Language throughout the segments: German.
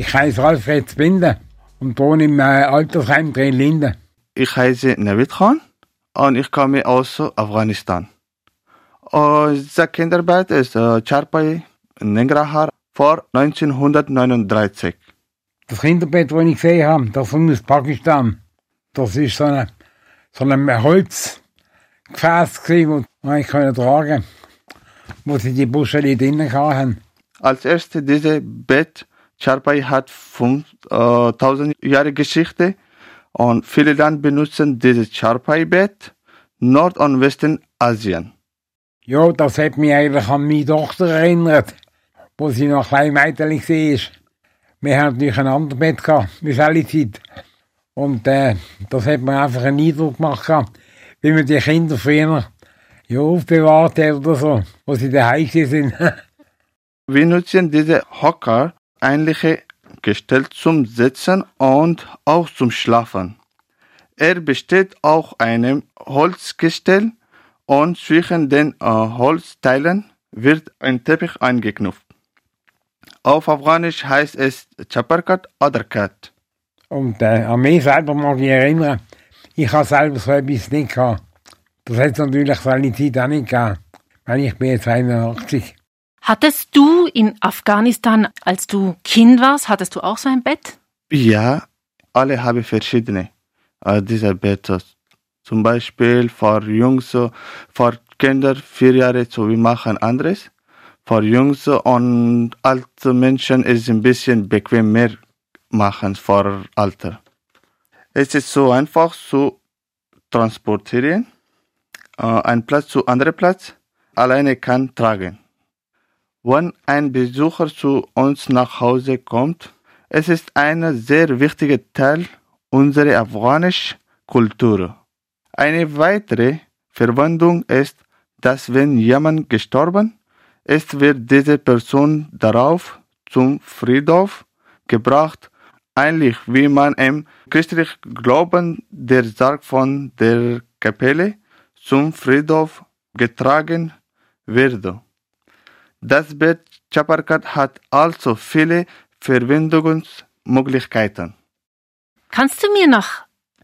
Ich heiße Alfred Spinde und wohne im äh, Altersheim Linden. Ich heiße Navid Khan und ich komme aus Afghanistan. Und diese Kinderarbeit ist äh, Charpai Nengrahar vor 1939. Das Kinderbett, das ich gesehen habe, das kommt aus Pakistan. Das ist so eine, so ein Holzgefäß das ich tragen konnte, wo sie die Buscheli drinnen hatten. Als erstes dieses Bett, Charpai hat 5000 äh, Jahre Geschichte und viele Länder benutzen dieses Charpai-Bett Nord- und Westen Asien. Ja, das hat mich eigentlich an meine Tochter erinnert, wo sie noch klein Mädchen war. Wir hatten natürlich ein anderes Bett gehabt, wie alle Zeit. Und äh, das hat mir einfach einen Eindruck gemacht, wie man die Kinder früher ja, aufbewahrt hat oder so, wo sie daheim sind. Wir nutzen diese Hocker eigentlich gestellt zum Sitzen und auch zum Schlafen. Er besteht aus einem Holzgestell und zwischen den äh, Holzteilen wird ein Teppich eingeknüpft. Auf Afghanisch heißt es Chaparkat oder Kat. Und äh, an mich selber mag ich erinnern, ich habe selber so etwas nicht gehabt. Das hat es natürlich seine Zeit auch nicht gegeben, weil ich bin jetzt 81. Hattest du in Afghanistan, als du Kind warst, hattest du auch so ein Bett? Ja, alle haben verschiedene äh, dieser Bett. Zum Beispiel für Jungs, für Kinder vier Jahre, so wir machen anderes. Für Jungs und alte Menschen ist ein bisschen bequem mehr machen für Alter. Es ist so einfach zu transportieren, äh, ein Platz zu anderem Platz, alleine kann tragen. Wenn ein Besucher zu uns nach Hause kommt, es ist ein sehr wichtiger Teil unserer afghanischen Kultur. Eine weitere Verwendung ist, dass wenn jemand gestorben ist, wird diese Person darauf zum Friedhof gebracht, ähnlich wie man im christlichen Glauben der Sarg von der Kapelle zum Friedhof getragen wird. Das Bett Chaparkat hat also viele Verwendungsmöglichkeiten. Kannst du mir noch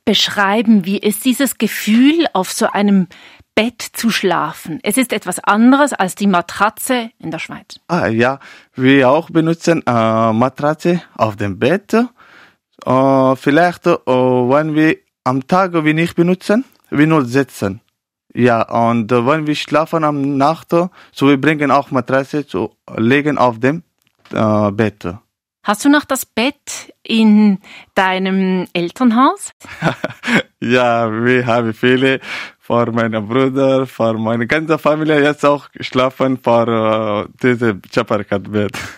beschreiben, wie ist dieses Gefühl, auf so einem Bett zu schlafen? Es ist etwas anderes als die Matratze in der Schweiz. Ah ja, wir auch benutzen äh, Matratze auf dem Bett. Äh, vielleicht, äh, wenn wir am Tag wir nicht benutzen, wir nur sitzen. Ja, und äh, wenn wir schlafen am Nacht, so wir bringen auch Matratze zu legen auf dem äh, Bett. Hast du noch das Bett in deinem Elternhaus? ja, wir haben viele vor meinem Bruder, vor meiner ganzen Familie jetzt auch geschlafen vor uh, diesem Chaparkat-Bett.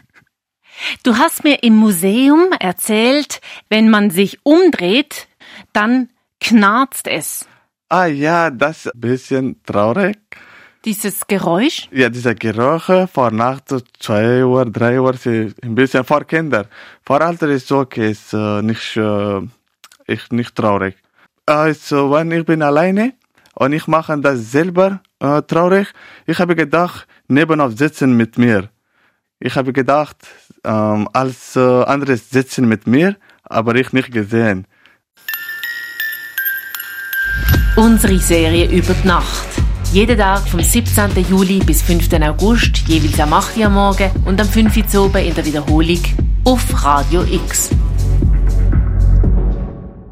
Du hast mir im Museum erzählt, wenn man sich umdreht, dann knarzt es. Ah ja, das ist ein bisschen traurig. Dieses Geräusch? Ja, dieser Geräusch vor Nacht, zwei Uhr, drei Uhr, ein bisschen vor Kinder. Vor Alter ist okay, ist äh, nicht, äh, ist nicht traurig. Also, wenn ich bin alleine und ich mache das selber äh, traurig, ich habe gedacht, nebenauf sitzen mit mir. Ich habe gedacht, ähm, als äh, andere sitzen mit mir, aber ich nicht gesehen. Unsere Serie über die Nacht. Jeden Tag vom 17. Juli bis 5. August, jeweils am 8. Uhr morgen und am 5. Uhr in der Wiederholung auf Radio X.